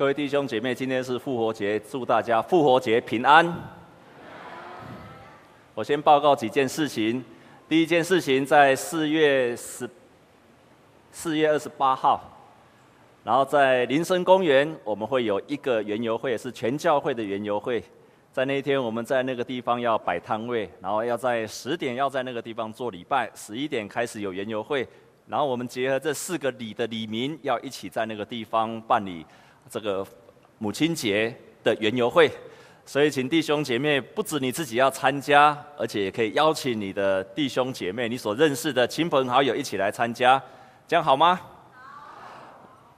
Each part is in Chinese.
各位弟兄姐妹，今天是复活节，祝大家复活节平安。我先报告几件事情。第一件事情，在四月十四月二十八号，然后在林森公园，我们会有一个园游会，是全教会的园游会。在那一天，我们在那个地方要摆摊位，然后要在十点要在那个地方做礼拜，十一点开始有园游会，然后我们结合这四个礼的礼民，要一起在那个地方办理。这个母亲节的园游会，所以请弟兄姐妹，不止你自己要参加，而且也可以邀请你的弟兄姐妹、你所认识的亲朋好友一起来参加，这样好吗？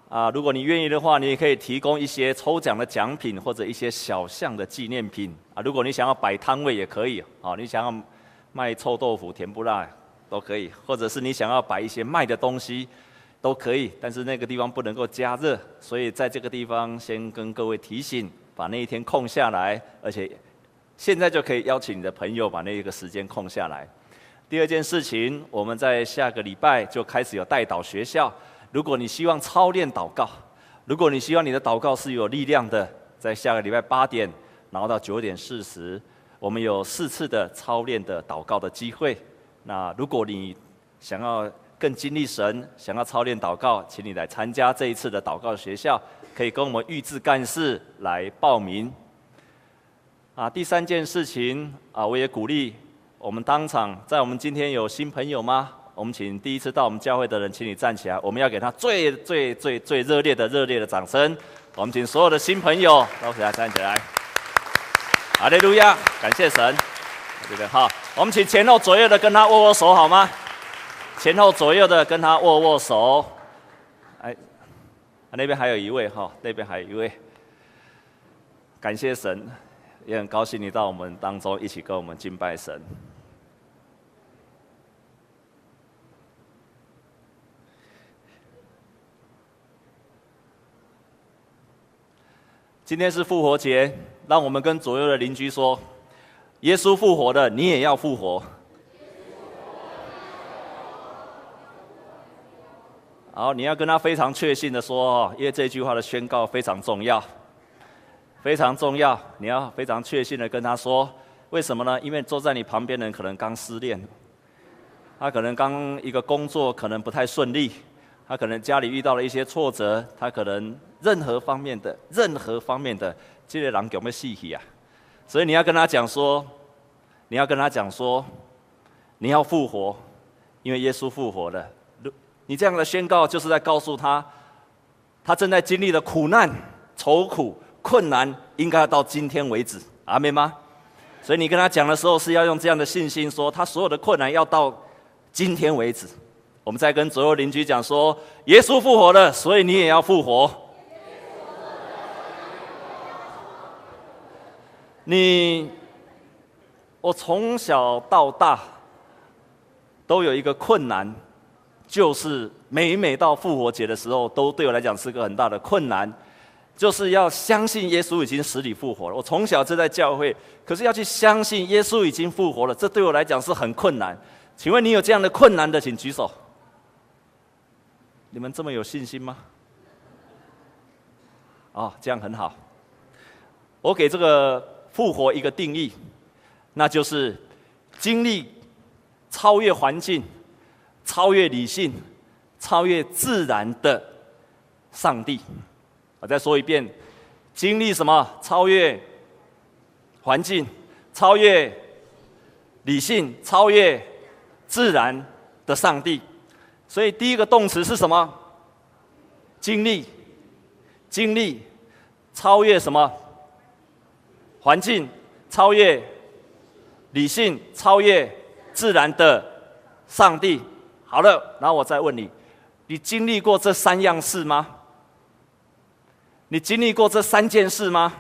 啊，如果你愿意的话，你也可以提供一些抽奖的奖品或者一些小项的纪念品啊。如果你想要摆摊位也可以，啊，你想要卖臭豆腐、甜不辣都可以，或者是你想要摆一些卖的东西。都可以，但是那个地方不能够加热，所以在这个地方先跟各位提醒，把那一天空下来，而且现在就可以邀请你的朋友把那个时间空下来。第二件事情，我们在下个礼拜就开始有代祷学校。如果你希望操练祷告，如果你希望你的祷告是有力量的，在下个礼拜八点，然后到九点四十，我们有四次的操练的祷告的机会。那如果你想要，更经历神，想要操练祷告，请你来参加这一次的祷告学校，可以跟我们预志干事来报名。啊，第三件事情啊，我也鼓励我们当场，在我们今天有新朋友吗？我们请第一次到我们教会的人，请你站起来，我们要给他最最最最热烈的热烈的掌声。我们请所有的新朋友都起来站起来。阿利路亚，感谢神。这个好，我们请前后左右的跟他握握手好吗？前后左右的跟他握握手，哎，那边还有一位哈，那边还有一位，感谢神，也很高兴你到我们当中一起跟我们敬拜神。今天是复活节，让我们跟左右的邻居说：耶稣复活的，你也要复活。好，你要跟他非常确信的说，因为这句话的宣告非常重要，非常重要。你要非常确信的跟他说，为什么呢？因为坐在你旁边的人可能刚失恋，他可能刚一个工作可能不太顺利，他可能家里遇到了一些挫折，他可能任何方面的任何方面的这些人有没有细气啊？所以你要跟他讲说，你要跟他讲说，你要复活，因为耶稣复活了。你这样的宣告，就是在告诉他，他正在经历的苦难、愁苦、困难，应该要到今天为止，阿妹吗？所以你跟他讲的时候，是要用这样的信心说，他所有的困难要到今天为止。我们再跟左右邻居讲说，耶稣复活了，所以你也要复活。你，我从小到大都有一个困难。就是每每到复活节的时候，都对我来讲是个很大的困难，就是要相信耶稣已经死里复活了。我从小就在教会，可是要去相信耶稣已经复活了，这对我来讲是很困难。请问你有这样的困难的，请举手。你们这么有信心吗？哦，这样很好。我给这个复活一个定义，那就是经历超越环境。超越理性、超越自然的上帝，我再说一遍：经历什么？超越环境、超越理性、超越自然的上帝。所以第一个动词是什么？经历，经历，超越什么？环境，超越理性、超越自然的上帝。好了，然后我再问你：你经历过这三样事吗？你经历过这三件事吗？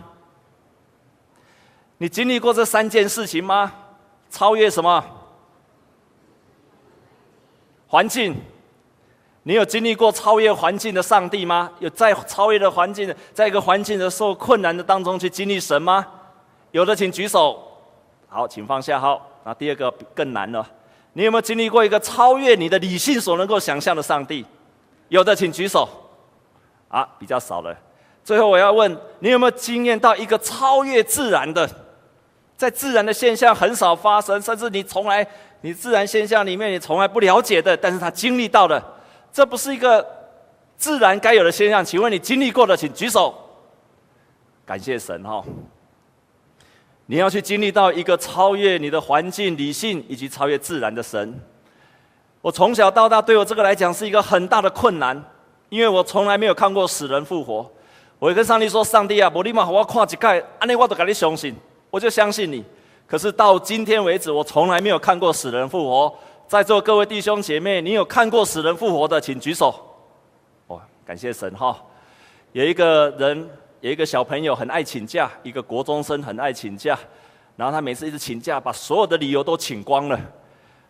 你经历过这三件事情吗？超越什么？环境？你有经历过超越环境的上帝吗？有在超越的环境，在一个环境的受困难的当中去经历神吗？有的请举手。好，请放下。好，那第二个更难了。你有没有经历过一个超越你的理性所能够想象的上帝？有的请举手。啊，比较少了。最后我要问你有没有经验到一个超越自然的，在自然的现象很少发生，甚至你从来你自然现象里面你从来不了解的，但是他经历到的，这不是一个自然该有的现象？请问你经历过的，请举手。感谢神哈！你要去经历到一个超越你的环境、理性以及超越自然的神。我从小到大，对我这个来讲是一个很大的困难，因为我从来没有看过死人复活。我会跟上帝说：“上帝啊，我立马好我看一盖，安尼我都给你相信，我就相信你。”可是到今天为止，我从来没有看过死人复活。在座各位弟兄姐妹，你有看过死人复活的，请举手。哇，感谢神哈！有一个人，有一个小朋友很爱请假，一个国中生很爱请假，然后他每次一直请假，把所有的理由都请光了。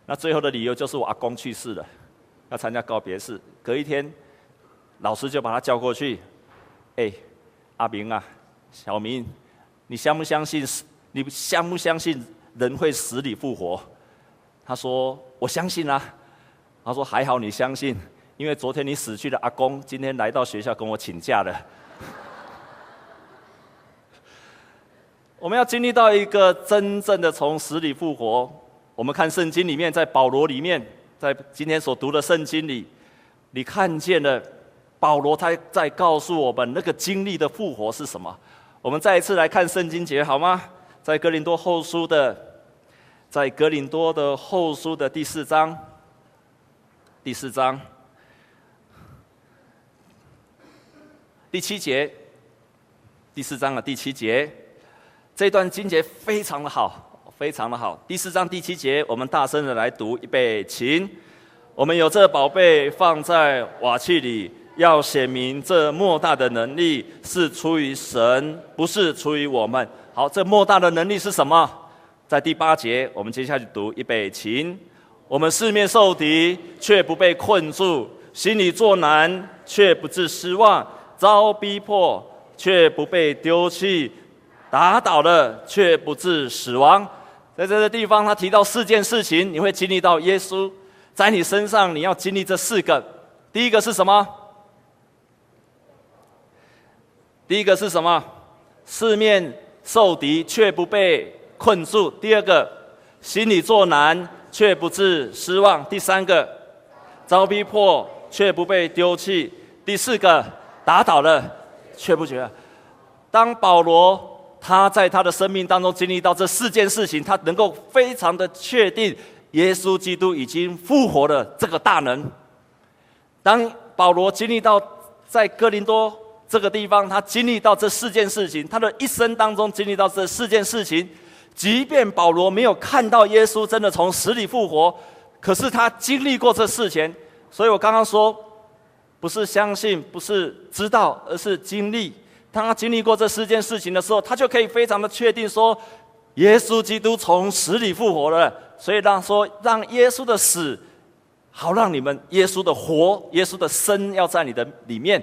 那最后的理由就是我阿公去世了，要参加告别式。隔一天，老师就把他叫过去。哎，阿明啊，小明，你相不相信死？你相不相信人会死里复活？他说：“我相信啊。”他说：“还好你相信，因为昨天你死去的阿公今天来到学校跟我请假了。”我们要经历到一个真正的从死里复活。我们看圣经里面，在保罗里面，在今天所读的圣经里，你看见了。保罗他在告诉我们，那个经历的复活是什么？我们再一次来看圣经节好吗？在哥林多后书的，在哥林多的后书的第四章，第四章第七节，第四章的第七节，这段经节非常的好，非常的好。第四章第七节，我们大声的来读，预备，请。我们有这宝贝放在瓦器里。要显明这莫大的能力是出于神，不是出于我们。好，这莫大的能力是什么？在第八节，我们接下去读预备，请。我们四面受敌，却不被困住；心里作难，却不致失望；遭逼迫，却不被丢弃；打倒了，却不致死亡。在这个地方，他提到四件事情，你会经历到耶稣在你身上，你要经历这四个。第一个是什么？第一个是什么？四面受敌却不被困住。第二个，心里作难却不致失望。第三个，遭逼迫却不被丢弃。第四个，打倒了却不绝。当保罗他在他的生命当中经历到这四件事情，他能够非常的确定耶稣基督已经复活了这个大能。当保罗经历到在哥林多。这个地方，他经历到这四件事情，他的一生当中经历到这四件事情。即便保罗没有看到耶稣真的从死里复活，可是他经历过这事情。所以我刚刚说，不是相信，不是知道，而是经历。当他经历过这四件事情的时候，他就可以非常的确定说，耶稣基督从死里复活了。所以让说，让耶稣的死，好让你们耶稣的活，耶稣的生要在你的里面。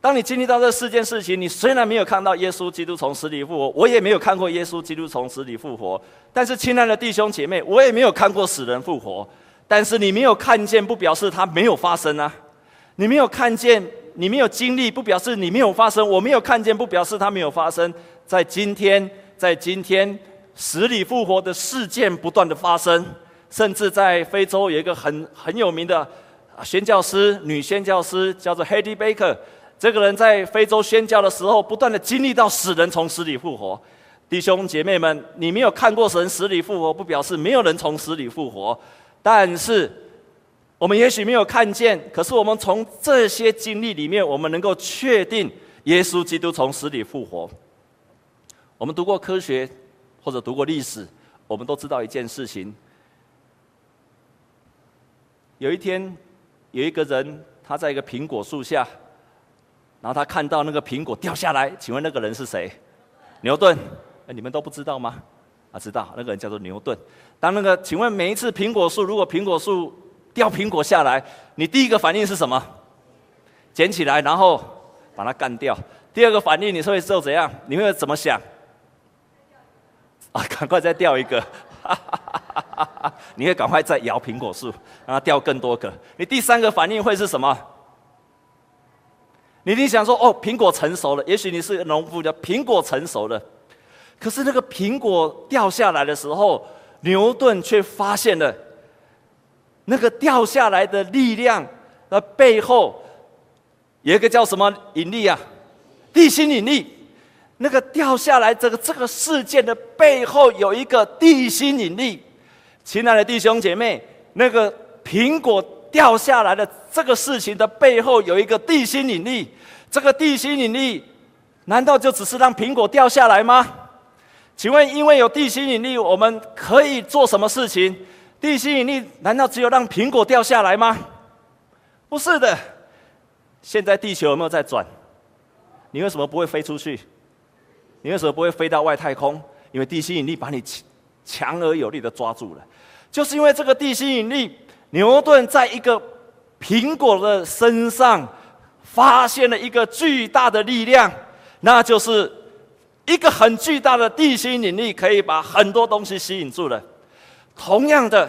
当你经历到这四件事情，你虽然没有看到耶稣基督从死里复活，我也没有看过耶稣基督从死里复活。但是，亲爱的弟兄姐妹，我也没有看过死人复活。但是，你没有看见，不表示它没有发生啊！你没有看见，你没有经历，不表示你没有发生。我没有看见，不表示它没有发生。在今天，在今天，死里复活的事件不断的发生，甚至在非洲有一个很很有名的宣教师，女宣教师，叫做 Hedy Baker。这个人在非洲宣教的时候，不断的经历到死人从死里复活。弟兄姐妹们，你没有看过神死里复活，不表示没有人从死里复活。但是，我们也许没有看见，可是我们从这些经历里面，我们能够确定耶稣基督从死里复活。我们读过科学或者读过历史，我们都知道一件事情：有一天，有一个人他在一个苹果树下。然后他看到那个苹果掉下来，请问那个人是谁？牛顿？哎，你们都不知道吗？啊，知道，那个人叫做牛顿。当那个，请问每一次苹果树，如果苹果树掉苹果下来，你第一个反应是什么？捡起来，然后把它干掉。第二个反应，你会做怎样？你会怎么想？啊，赶快再掉一个！你会赶快再摇苹果树，让它掉更多个。你第三个反应会是什么？你一定想说：“哦，苹果成熟了。”也许你是农夫，叫苹果成熟了。可是那个苹果掉下来的时候，牛顿却发现了那个掉下来的力量的背后，有一个叫什么引力啊？地心引力。那个掉下来这个这个事件的背后有一个地心引力。亲爱的弟兄姐妹，那个苹果掉下来的这个事情的背后有一个地心引力。这个地心引力难道就只是让苹果掉下来吗？请问，因为有地心引力，我们可以做什么事情？地心引力难道只有让苹果掉下来吗？不是的。现在地球有没有在转？你为什么不会飞出去？你为什么不会飞到外太空？因为地心引力把你强而有力的抓住了。就是因为这个地心引力，牛顿在一个苹果的身上发现了一个巨大的力量，那就是一个很巨大的地心引力，可以把很多东西吸引住了。同样的，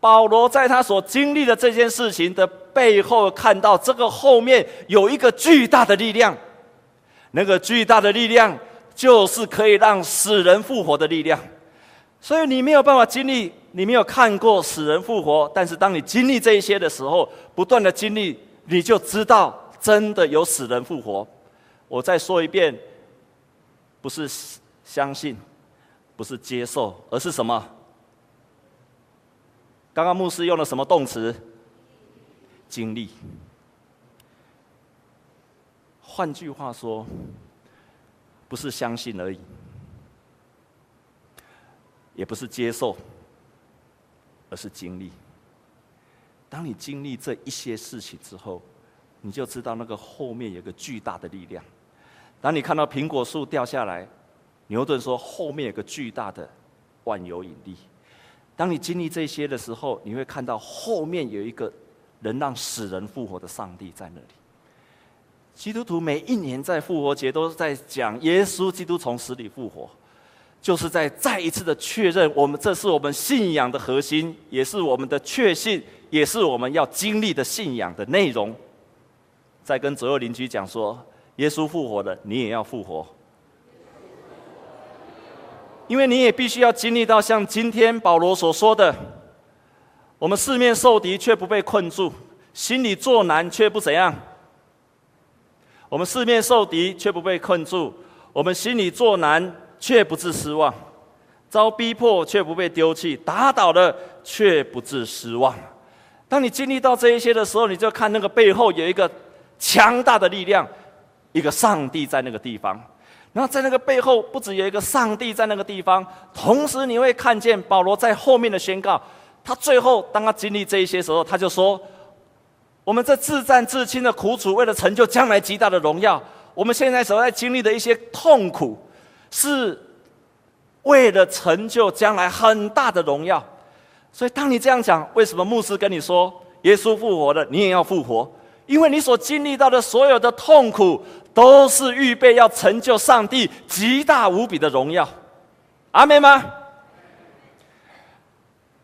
保罗在他所经历的这件事情的背后，看到这个后面有一个巨大的力量，那个巨大的力量。就是可以让死人复活的力量，所以你没有办法经历，你没有看过死人复活，但是当你经历这一些的时候，不断的经历，你就知道真的有死人复活。我再说一遍，不是相信，不是接受，而是什么？刚刚牧师用了什么动词？经历。换句话说。不是相信而已，也不是接受，而是经历。当你经历这一些事情之后，你就知道那个后面有个巨大的力量。当你看到苹果树掉下来，牛顿说后面有个巨大的万有引力。当你经历这些的时候，你会看到后面有一个能让死人复活的上帝在那里。基督徒每一年在复活节都是在讲耶稣基督从死里复活，就是在再一次的确认，我们这是我们信仰的核心，也是我们的确信，也是我们要经历的信仰的内容。在跟左右邻居讲说，耶稣复活了，你也要复活，因为你也必须要经历到像今天保罗所说的，我们四面受敌却不被困住，心里作难却不怎样。我们四面受敌，却不被困住；我们心里作难，却不致失望；遭逼迫，却不被丢弃；打倒了，却不致失望。当你经历到这一些的时候，你就看那个背后有一个强大的力量，一个上帝在那个地方。然后在那个背后，不只有一个上帝在那个地方，同时你会看见保罗在后面的宣告。他最后当他经历这一些时候，他就说。我们这自战自亲的苦楚，为了成就将来极大的荣耀。我们现在所在经历的一些痛苦，是为了成就将来很大的荣耀。所以，当你这样讲，为什么牧师跟你说耶稣复活了，你也要复活？因为你所经历到的所有的痛苦，都是预备要成就上帝极大无比的荣耀。阿们吗？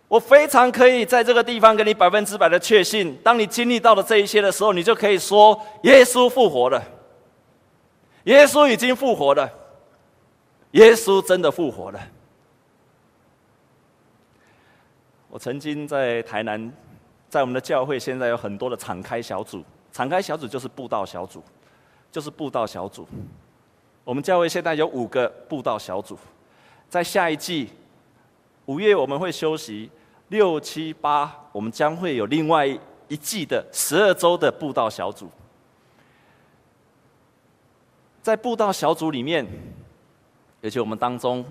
我非常可以在这个地方给你百分之百的确信。当你经历到了这一些的时候，你就可以说：耶稣复活了，耶稣已经复活了，耶稣真的复活了。我曾经在台南，在我们的教会，现在有很多的敞开小组，敞开小组就是布道小组，就是布道小组。我们教会现在有五个布道小组，在下一季五月我们会休息。六七八，我们将会有另外一季的十二周的布道小组。在布道小组里面，而且我们当中，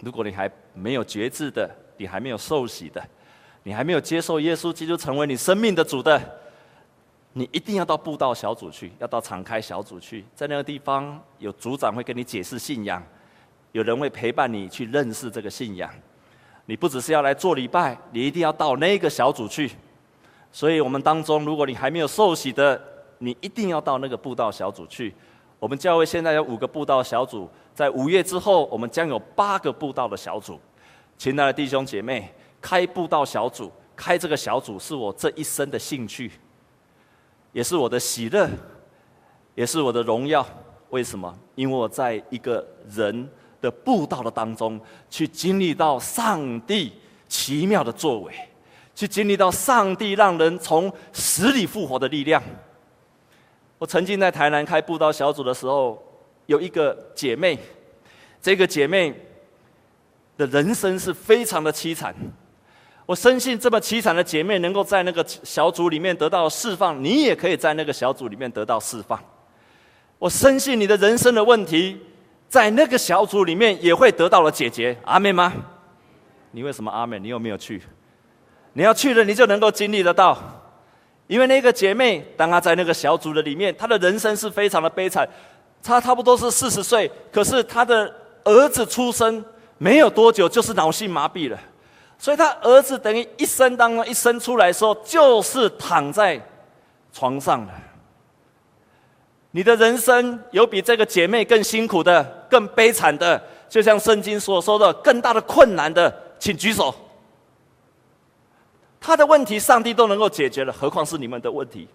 如果你还没有觉知的，你还没有受洗的，你还没有接受耶稣基督成为你生命的主的，你一定要到布道小组去，要到敞开小组去，在那个地方有组长会跟你解释信仰，有人会陪伴你去认识这个信仰。你不只是要来做礼拜，你一定要到那个小组去。所以，我们当中，如果你还没有受洗的，你一定要到那个布道小组去。我们教会现在有五个布道小组，在五月之后，我们将有八个布道的小组。亲爱的弟兄姐妹，开布道小组，开这个小组是我这一生的兴趣，也是我的喜乐，也是我的荣耀。为什么？因为我在一个人的布道的当中，去经历到上帝奇妙的作为，去经历到上帝让人从死里复活的力量。我曾经在台南开布道小组的时候，有一个姐妹，这个姐妹的人生是非常的凄惨。我深信这么凄惨的姐妹能够在那个小组里面得到释放，你也可以在那个小组里面得到释放。我深信你的人生的问题，在那个小组里面也会得到了解决。阿妹吗？你为什么阿妹？你有没有去？你要去了，你就能够经历得到。因为那个姐妹，当她在那个小组的里面，她的人生是非常的悲惨。她差不多是四十岁，可是她的儿子出生没有多久，就是脑性麻痹了。所以他儿子等于一生当中一生出来的时候，就是躺在床上了。你的人生有比这个姐妹更辛苦的、更悲惨的，就像圣经所说的，更大的困难的，请举手。他的问题，上帝都能够解决了，何况是你们的问题？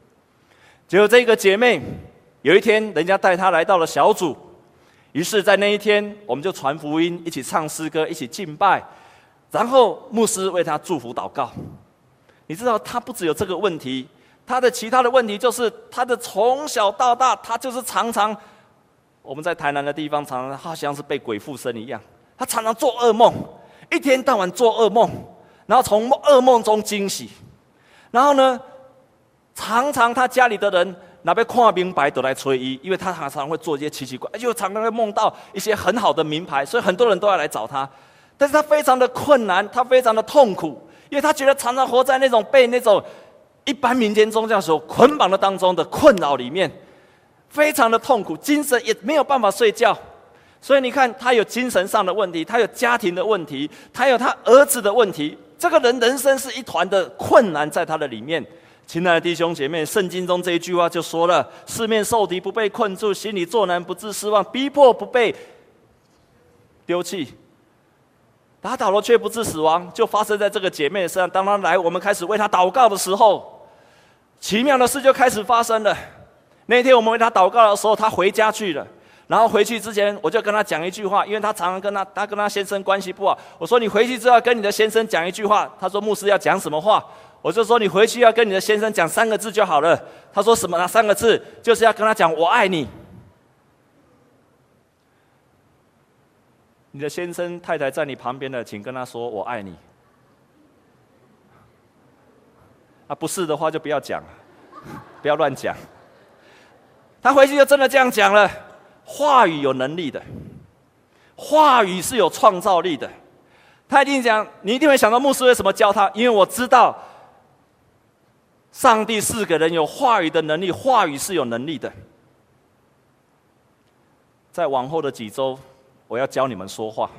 只有这个姐妹有一天，人家带她来到了小组，于是，在那一天，我们就传福音，一起唱诗歌，一起敬拜。然后牧师为他祝福祷告，你知道他不只有这个问题，他的其他的问题就是他的从小到大，他就是常常我们在台南的地方，常常好像是被鬼附身一样，他常常做噩梦，一天到晚做噩梦，然后从噩梦中惊醒，然后呢，常常他家里的人那边看明白都来催医，因为他常常会做一些奇奇怪，又常常会梦到一些很好的名牌，所以很多人都要来找他。但是他非常的困难，他非常的痛苦，因为他觉得常常活在那种被那种一般民间宗教所捆绑的当中的困扰里面，非常的痛苦，精神也没有办法睡觉。所以你看，他有精神上的问题，他有家庭的问题，他有他儿子的问题。这个人人生是一团的困难在他的里面。亲爱的弟兄姐妹，圣经中这一句话就说了：四面受敌不被困住，心里作难不致失望，逼迫不被丢弃。打倒了却不致死亡，就发生在这个姐妹身上。当她来，我们开始为她祷告的时候，奇妙的事就开始发生了。那天我们为她祷告的时候，她回家去了。然后回去之前，我就跟她讲一句话，因为她常常跟她她跟她先生关系不好。我说：“你回去之后跟你的先生讲一句话。”她说：“牧师要讲什么话？”我就说：“你回去要跟你的先生讲三个字就好了。”她说：“什么？那三个字就是要跟他讲‘我爱你’。”你的先生太太在你旁边的，请跟他说“我爱你”。啊，不是的话就不要讲，不要乱讲。他回去就真的这样讲了。话语有能力的，话语是有创造力的。他一定讲，你一定会想到牧师为什么教他？因为我知道，上帝是给人有话语的能力，话语是有能力的。在往后的几周。我要教你们说话，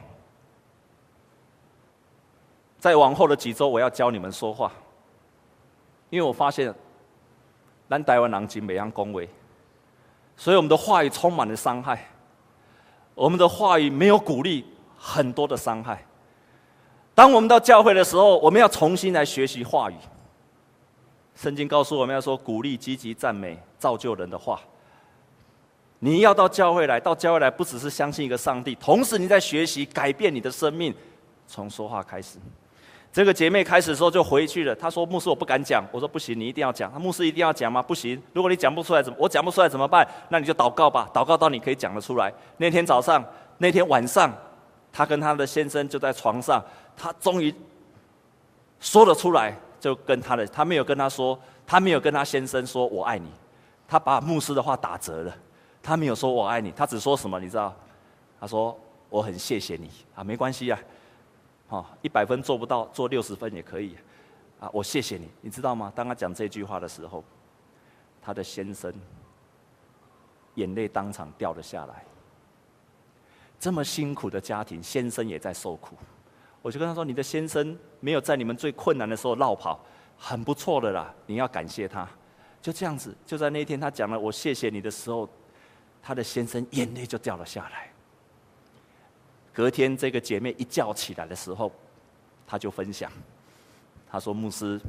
在往后的几周，我要教你们说话，因为我发现，咱台湾人真袂晓恭维，所以我们的话语充满了伤害，我们的话语没有鼓励，很多的伤害。当我们到教会的时候，我们要重新来学习话语。圣经告诉我们要说鼓励、积极、赞美、造就人的话。你要到教会来，到教会来不只是相信一个上帝，同时你在学习改变你的生命，从说话开始。这个姐妹开始的时候就回去了，她说：“牧师，我不敢讲。”我说：“不行，你一定要讲。”她牧师一定要讲吗？不行，如果你讲不出来，怎么我讲不出来怎么办？那你就祷告吧，祷告到你可以讲得出来。那天早上，那天晚上，她跟她的先生就在床上，她终于说了出来，就跟她的，她没有跟他说，她没有跟她先生说我爱你，她把牧师的话打折了。他没有说我爱你，他只说什么？你知道？他说我很谢谢你啊，没关系呀，好，一百分做不到，做六十分也可以啊。我谢谢你，你知道吗？当他讲这句话的时候，他的先生眼泪当场掉了下来。这么辛苦的家庭，先生也在受苦。我就跟他说：“你的先生没有在你们最困难的时候落跑，很不错的啦，你要感谢他。”就这样子，就在那天他讲了“我谢谢你”的时候。她的先生眼泪就掉了下来。隔天，这个姐妹一觉起来的时候，她就分享，她说：“牧师，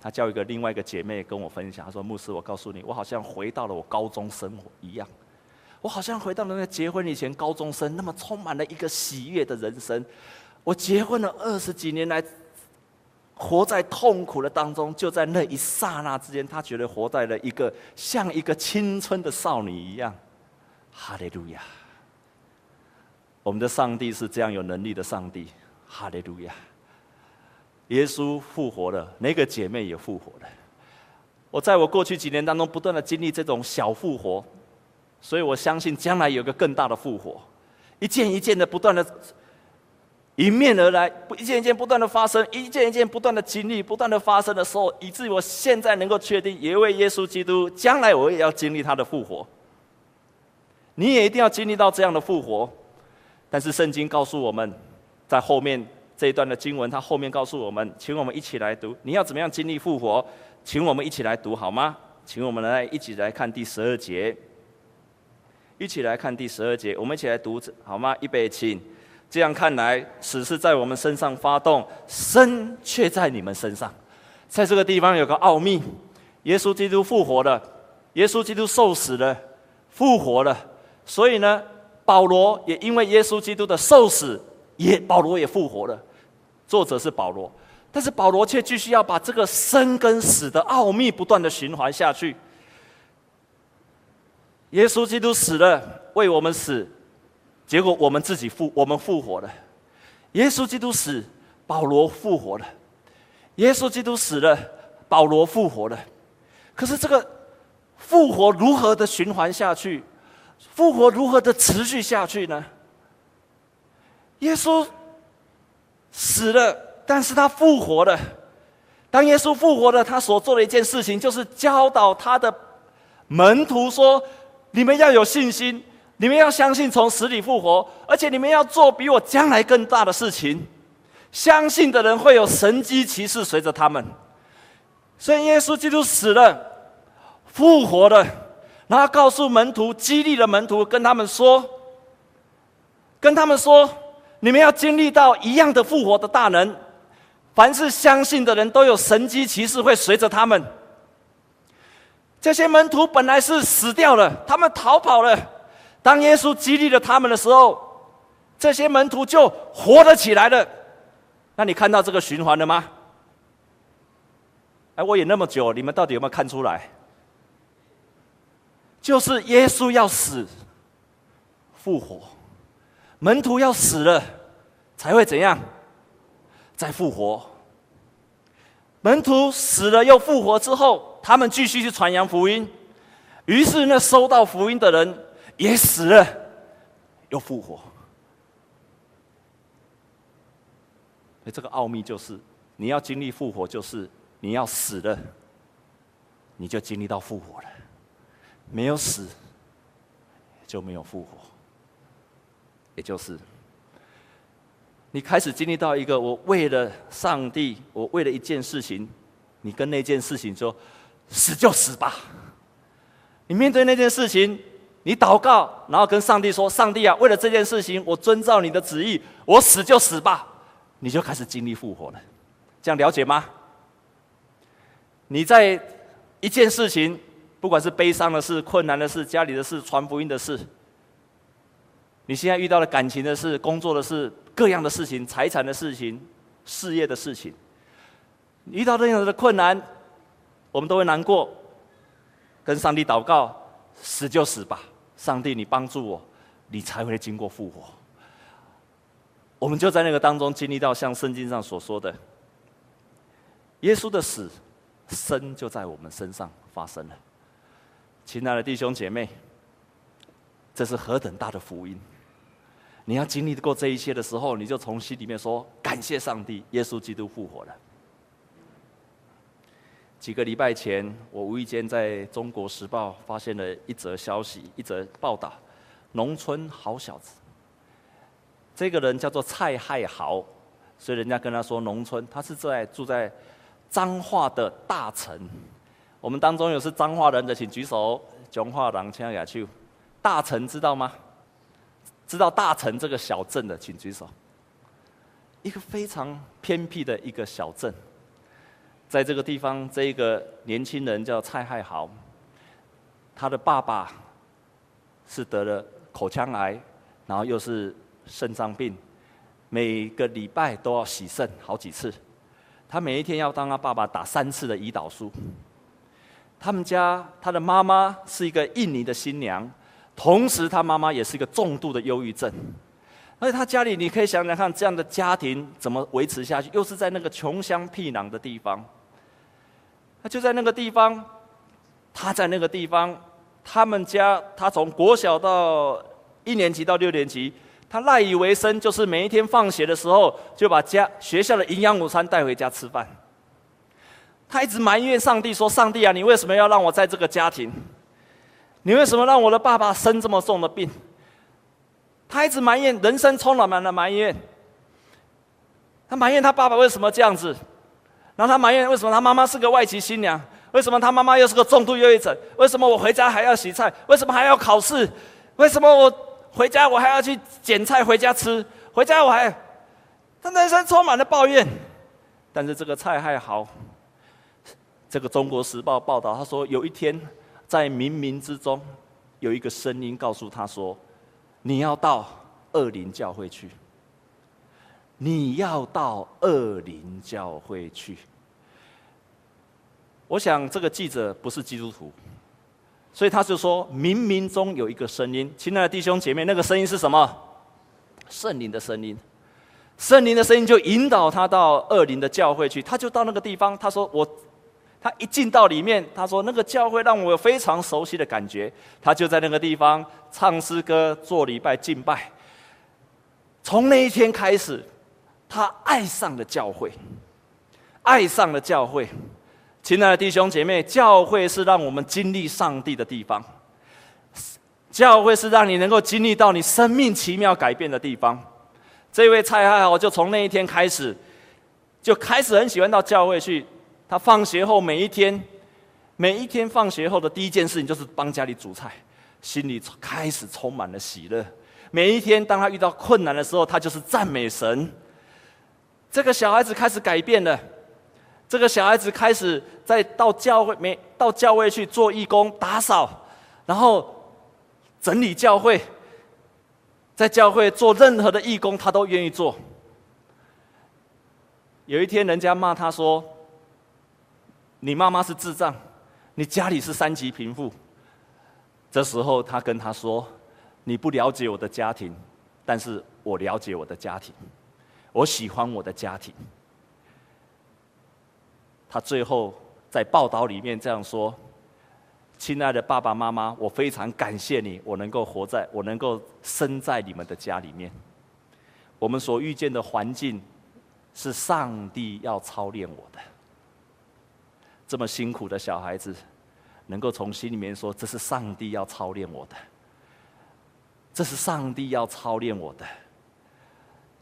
她叫一个另外一个姐妹跟我分享，她说：“牧师，我告诉你，我好像回到了我高中生活一样，我好像回到了那个结婚以前高中生那么充满了一个喜悦的人生。我结婚了二十几年来，活在痛苦的当中，就在那一刹那之间，他觉得活在了一个像一个青春的少女一样。哈利路亚！我们的上帝是这样有能力的上帝。哈利路亚！”耶稣复活了，那个姐妹也复活了。我在我过去几年当中不断的经历这种小复活，所以我相信将来有个更大的复活，一件一件的不断的迎面而来，不一件一件不断的发生，一件一件不断的经历，不断的发生的时候，以至于我现在能够确定，也为耶稣基督，将来我也要经历他的复活。你也一定要经历到这样的复活，但是圣经告诉我们，在后面。这一段的经文，他后面告诉我们，请我们一起来读。你要怎么样经历复活？请我们一起来读好吗？请我们来一起来看第十二节。一起来看第十二节，我们一起来读好吗？预备，请。这样看来，死是在我们身上发动，生却在你们身上。在这个地方有个奥秘：耶稣基督复活了，耶稣基督受死了，复活了。所以呢，保罗也因为耶稣基督的受死，也保罗也复活了。作者是保罗，但是保罗却继续要把这个生跟死的奥秘不断的循环下去。耶稣基督死了，为我们死，结果我们自己复，我们复活了。耶稣基督死，保罗复活了。耶稣基督死了，保罗复活了。可是这个复活如何的循环下去？复活如何的持续下去呢？耶稣。死了，但是他复活了。当耶稣复活了，他所做的一件事情，就是教导他的门徒说：“你们要有信心，你们要相信从死里复活，而且你们要做比我将来更大的事情。相信的人会有神迹奇事随着他们。”所以，耶稣基督死了，复活了，然后告诉门徒，激励了门徒，跟他们说：“跟他们说。”你们要经历到一样的复活的大能，凡是相信的人都有神迹奇事会随着他们。这些门徒本来是死掉了，他们逃跑了。当耶稣激励了他们的时候，这些门徒就活了起来了。那你看到这个循环了吗？哎，我演那么久，你们到底有没有看出来？就是耶稣要死，复活。门徒要死了，才会怎样？再复活。门徒死了又复活之后，他们继续去传扬福音。于是那收到福音的人也死了，又复活。所以这个奥秘就是，你要经历复活，就是你要死了，你就经历到复活了；没有死，就没有复活。也就是，你开始经历到一个，我为了上帝，我为了一件事情，你跟那件事情说，死就死吧。你面对那件事情，你祷告，然后跟上帝说：“上帝啊，为了这件事情，我遵照你的旨意，我死就死吧。”你就开始经历复活了。这样了解吗？你在一件事情，不管是悲伤的事、困难的事、家里的事、传福音的事。你现在遇到了感情的事、工作的事、各样的事情、财产的事情、事业的事情，遇到这样的困难，我们都会难过，跟上帝祷告，死就死吧，上帝你帮助我，你才会经过复活。我们就在那个当中经历到像圣经上所说的，耶稣的死，生就在我们身上发生了。亲爱的弟兄姐妹，这是何等大的福音！你要经历过这一切的时候，你就从心里面说：“感谢上帝，耶稣基督复活了。”几个礼拜前，我无意间在《中国时报》发现了一则消息，一则报道：农村好小子。这个人叫做蔡亥豪，所以人家跟他说农村。他是在住在彰化的大城。我们当中有是彰化人的，请举手。彰化人，请举手。大城知道吗？知道大城这个小镇的，请举手。一个非常偏僻的一个小镇，在这个地方，这一个年轻人叫蔡海豪，他的爸爸是得了口腔癌，然后又是肾脏病，每个礼拜都要洗肾好几次，他每一天要当他爸爸打三次的胰岛素。他们家他的妈妈是一个印尼的新娘，同时他妈妈也是一个重度的忧郁症。而且他家里，你可以想想看，这样的家庭怎么维持下去？又是在那个穷乡僻壤的地方。他就在那个地方，他在那个地方，他们家他从国小到一年级到六年级，他赖以为生就是每一天放学的时候就把家学校的营养午餐带回家吃饭。他一直埋怨上帝说：“上帝啊，你为什么要让我在这个家庭？你为什么让我的爸爸生这么重的病？”他一直埋怨，人生充满了埋怨。他埋怨他爸爸为什么这样子，然后他埋怨为什么他妈妈是个外籍新娘，为什么他妈妈又是个重度忧郁症？为什么我回家还要洗菜？为什么还要考试？为什么我回家我还要去捡菜回家吃？回家我还……他人生充满了抱怨。但是这个蔡亥豪。这个《中国时报》报道，他说有一天，在冥冥之中，有一个声音告诉他说：“你要到恶灵教会去。你要到恶灵教会去。”我想这个记者不是基督徒，所以他就说：“冥冥中有一个声音，亲爱的弟兄姐妹，那个声音是什么？圣灵的声音。圣灵的声音就引导他到恶灵的教会去。他就到那个地方，他说：‘我。’”他一进到里面，他说：“那个教会让我有非常熟悉的感觉。”他就在那个地方唱诗歌、做礼拜、敬拜。从那一天开始，他爱上了教会，爱上了教会。亲爱的弟兄姐妹，教会是让我们经历上帝的地方，教会是让你能够经历到你生命奇妙改变的地方。这位蔡爱豪就从那一天开始，就开始很喜欢到教会去。他放学后每一天，每一天放学后的第一件事情就是帮家里煮菜，心里开始充满了喜乐。每一天当他遇到困难的时候，他就是赞美神。这个小孩子开始改变了，这个小孩子开始在到教会没到教会去做义工、打扫，然后整理教会，在教会做任何的义工，他都愿意做。有一天，人家骂他说。你妈妈是智障，你家里是三级贫富。这时候，他跟他说：“你不了解我的家庭，但是我了解我的家庭，我喜欢我的家庭。”他最后在报道里面这样说：“亲爱的爸爸妈妈，我非常感谢你，我能够活在，我能够生在你们的家里面。我们所遇见的环境，是上帝要操练我的。”这么辛苦的小孩子，能够从心里面说：“这是上帝要操练我的，这是上帝要操练我的。”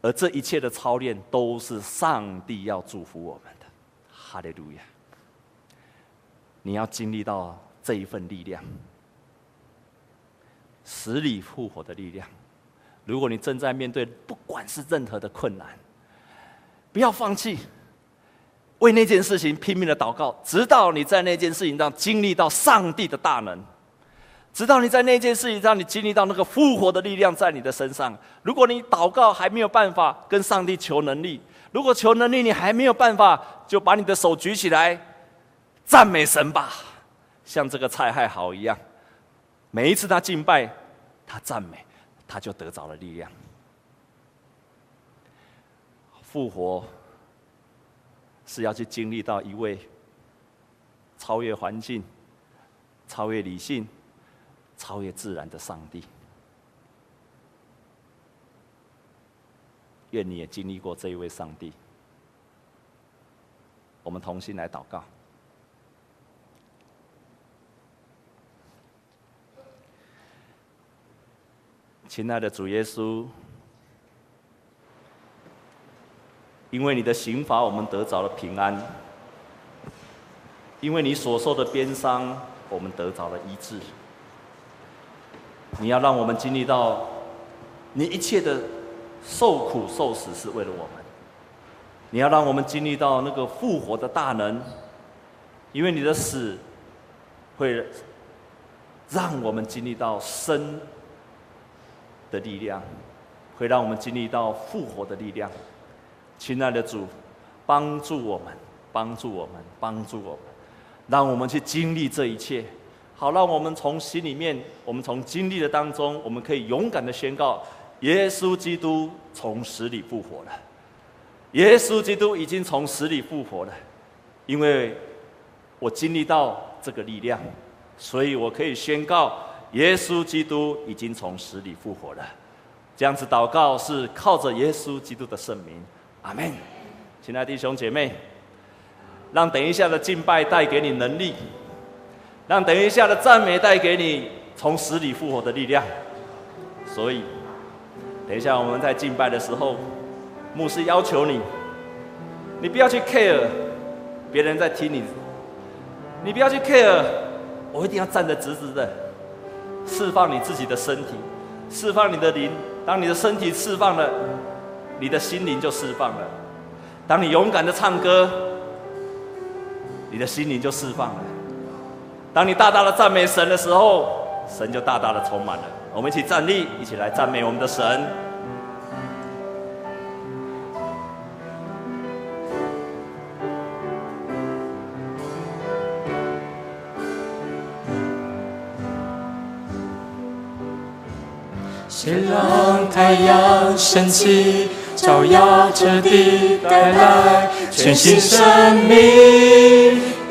而这一切的操练，都是上帝要祝福我们。哈利路亚！你要经历到这一份力量，死里复活的力量。如果你正在面对不管是任何的困难，不要放弃。为那件事情拼命的祷告，直到你在那件事情上经历到上帝的大能，直到你在那件事情上你经历到那个复活的力量在你的身上。如果你祷告还没有办法跟上帝求能力，如果求能力你还没有办法，就把你的手举起来，赞美神吧，像这个蔡亥豪一样。每一次他敬拜，他赞美，他就得着了力量，复活。是要去经历到一位超越环境、超越理性、超越自然的上帝。愿你也经历过这一位上帝。我们同心来祷告。亲爱的主耶稣。因为你的刑罚，我们得着了平安；因为你所受的鞭伤，我们得着了医治。你要让我们经历到，你一切的受苦受死是为了我们。你要让我们经历到那个复活的大能，因为你的死会让我们经历到生的力量，会让我们经历到复活的力量。亲爱的主，帮助我们，帮助我们，帮助我们，让我们去经历这一切，好让我们从心里面，我们从经历的当中，我们可以勇敢的宣告：耶稣基督从死里复活了。耶稣基督已经从死里复活了，因为我经历到这个力量，所以我可以宣告：耶稣基督已经从死里复活了。这样子祷告是靠着耶稣基督的圣名，阿门。亲爱的弟兄姐妹，让等一下的敬拜带给你能力，让等一下的赞美带给你从死里复活的力量。所以，等一下我们在敬拜的时候。牧师要求你，你不要去 care 别人在听你，你不要去 care，我一定要站得直直的，释放你自己的身体，释放你的灵。当你的身体释放了，你的心灵就释放了。当你勇敢的唱歌，你的心灵就释放了。当你大大的赞美神的时候，神就大大的充满了。我们一起站立，一起来赞美我们的神。谁让太阳升起，照耀着地，带来全新生命？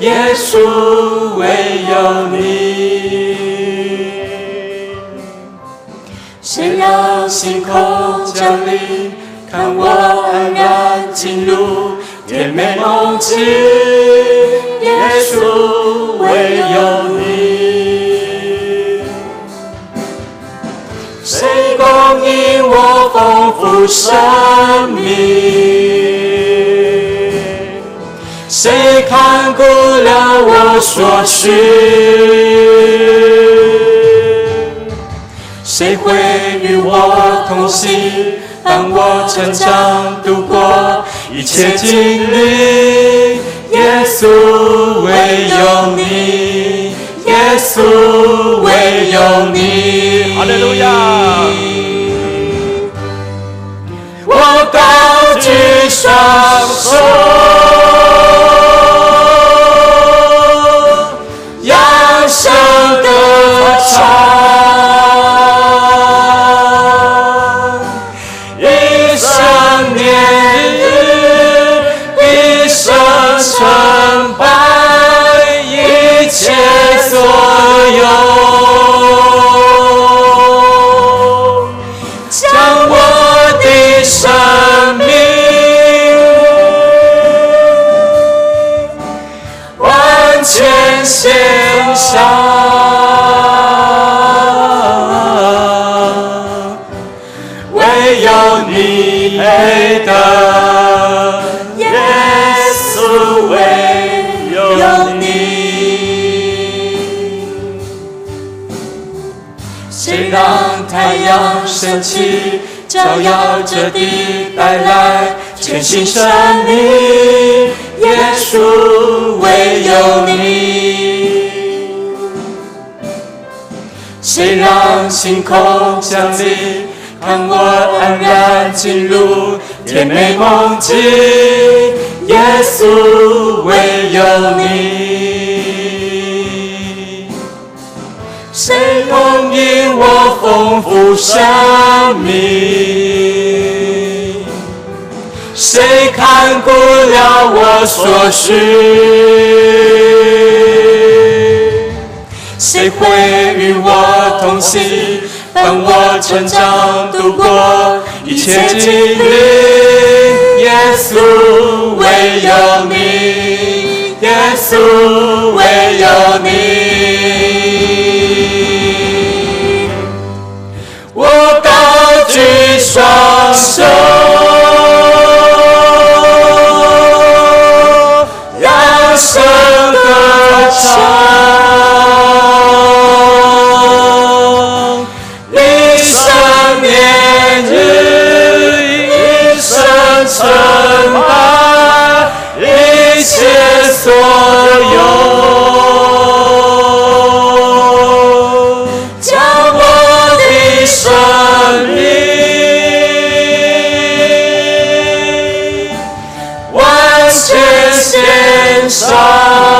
耶稣，唯有你。谁让星空降临，看我安然进入甜美梦境？耶稣，唯有你。谁供应我丰富生命，谁看顾了我所需？谁会与我同行，伴我成长，度过一切经历？耶稣，唯有你。耶稣，唯有你。哈利路亚！升起，照耀着地，带来全新生命。耶稣，唯有你。谁让星空降临，看我安然进入甜美梦境？耶稣，唯有你。谁供应我丰富生命？谁看顾了我所需？谁会与我同行，伴我成长，度过一切经历？耶稣，唯有你，耶稣，唯有双手，In song.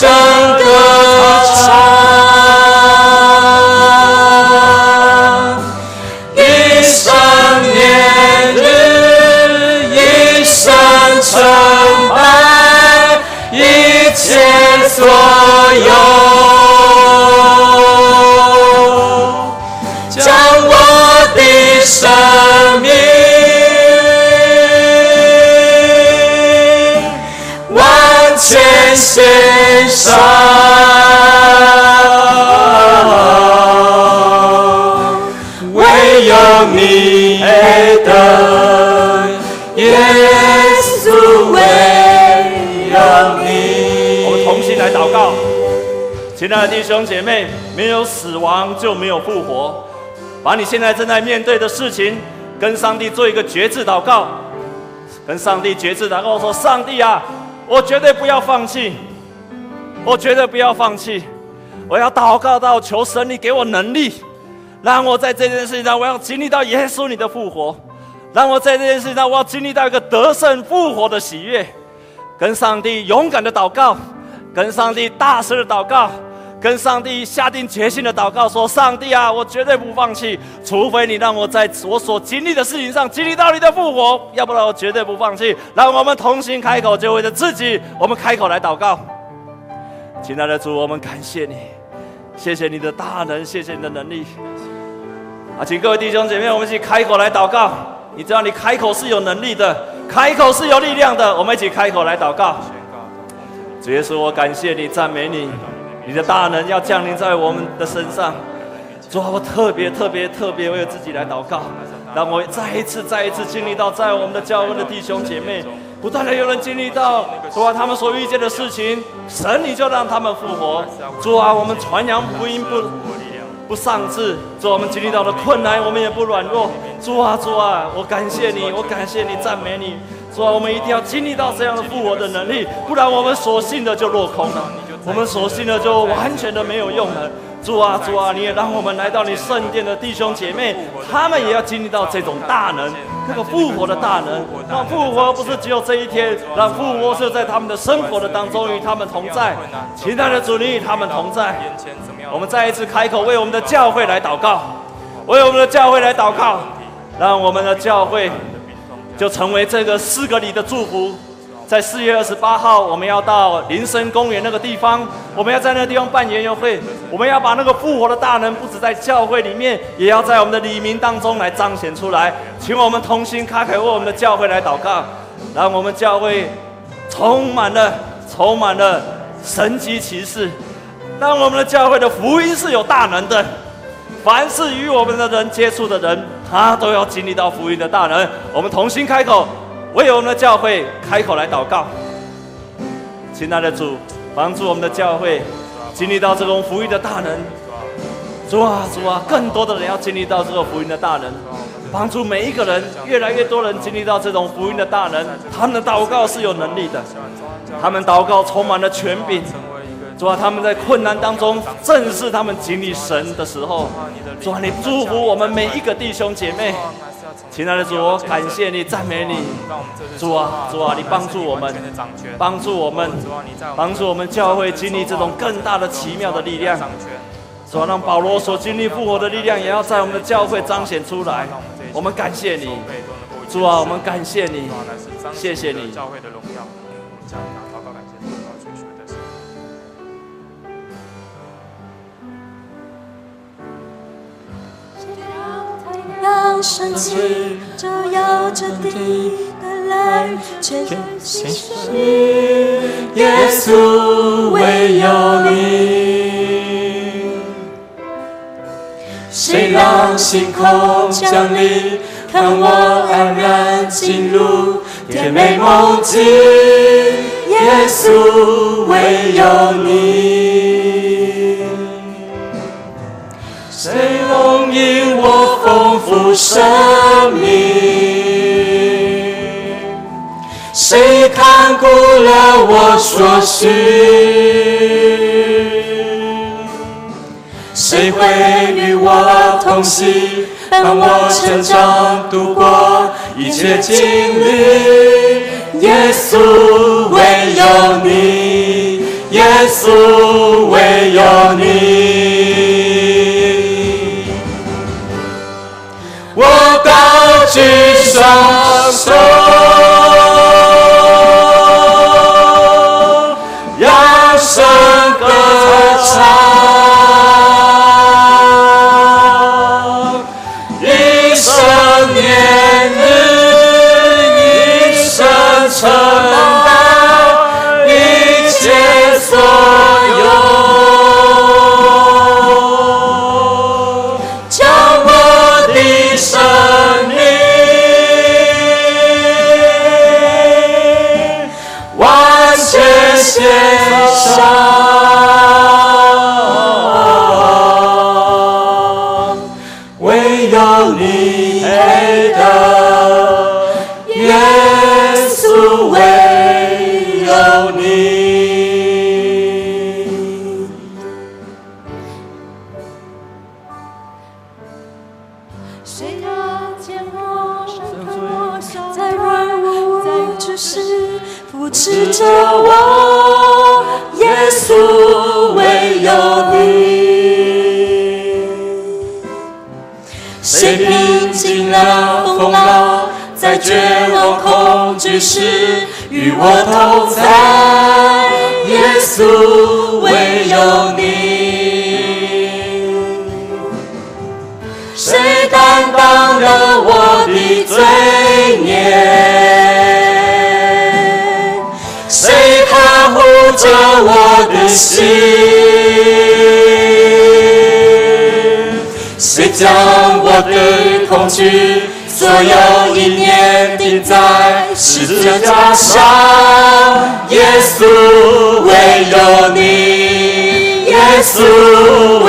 亲爱的弟兄姐妹，没有死亡就没有复活。把你现在正在面对的事情，跟上帝做一个决志祷告，跟上帝决志祷告说：“上帝啊，我绝对不要放弃，我绝对不要放弃，我要祷告到求神你给我能力，让我在这件事情上我要经历到耶稣你的复活，让我在这件事情上我要经历到一个得胜复活的喜悦。”跟上帝勇敢的祷告，跟上帝大声的祷告。跟上帝下定决心的祷告说：“上帝啊，我绝对不放弃，除非你让我在我所经历的事情上经历到你的复活，要不然我绝对不放弃。”让我们同心开口，就为了自己，我们开口来祷告。亲爱的主，我们感谢你，谢谢你的大能，谢谢你的能力。啊，请各位弟兄姐妹，我们一起开口来祷告。你知道，你开口是有能力的，开口是有力量的。我们一起开口来祷告。主耶稣，我感谢你，赞美你。你的大能要降临在我们的身上，主啊，我特别特别特别为自己来祷告，让我再一次再一次经历到，在我们的教会的弟兄姐妹，不断的有人经历到，主啊，他们所遇见的事情，神你就让他们复活，主啊，我们传扬福音不不丧志，主啊，我们经历到的困难，我们也不软弱，主啊，主啊，我感谢你，我感谢你，赞美你，主啊，我们一定要经历到这样的复活的能力，不然我们所信的就落空了。我们所信的就完全的没有用了。主啊，主啊，你也让我们来到你圣殿的弟兄姐妹，他们也要经历到这种大能，这个复活的大能。让复活不是只有这一天，让复活是在他们的生活的当中与他们同在。其他的主，你与他们同在。我们再一次开口为我们的教会来祷告，为我们的教会来祷告，让我们的教会就成为这个四个里的祝福。在四月二十八号，我们要到林森公园那个地方，我们要在那个地方办园游会。我们要把那个复活的大能，不止在教会里面，也要在我们的黎明当中来彰显出来。请我们同心开口为我们的教会来祷告，让我们教会充满了充满了神迹奇事，让我们的教会的福音是有大能的。凡是与我们的人接触的人，他都要经历到福音的大能。我们同心开口。为我们的教会开口来祷告，亲爱的主，帮助我们的教会经历到这种福音的大能。主啊，主啊，更多的人要经历到这个福音的大能，帮助每一个人，越来越多人经历到这种福音的大能。他们的祷告是有能力的，他们祷告充满了权柄。主啊，他们在困难当中，正是他们经历神的时候。主啊，你祝福我们每一个弟兄姐妹。亲爱的主，我感谢你，赞美你，主啊，主啊，你帮助我们，帮助我们，帮助我们教会经历这种更大的奇妙的力量。主啊，让保罗所经历复活的力量，也要在我们的教会彰显出来。我们感谢你，主啊，我们感谢你，谢谢你。太阳升起，照耀着地的来，全心全意，耶稣唯有你。谁让星空降临，看我安然进入甜美梦境，耶稣唯有你。生命？谁看顾了我所需？谁会与我同行，伴我成长，度过一切经历？耶稣唯有你，耶稣唯有你。我高举双手，稣唯有你。谁担当了我的罪孽？谁看护着我的心？谁将我的恐惧？所有一念钉在十字架上，耶稣唯有你，耶稣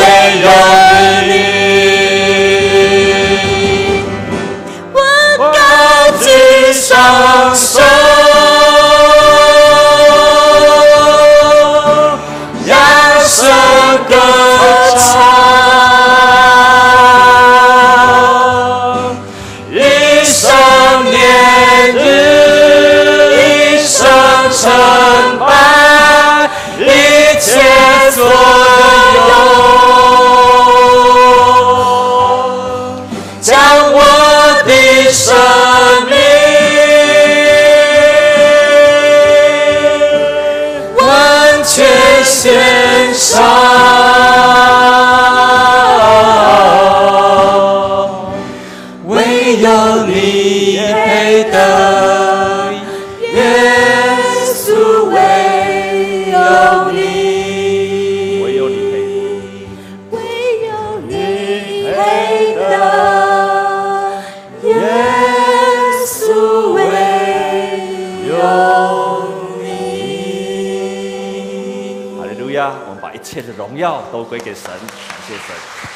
谢神，感谢神。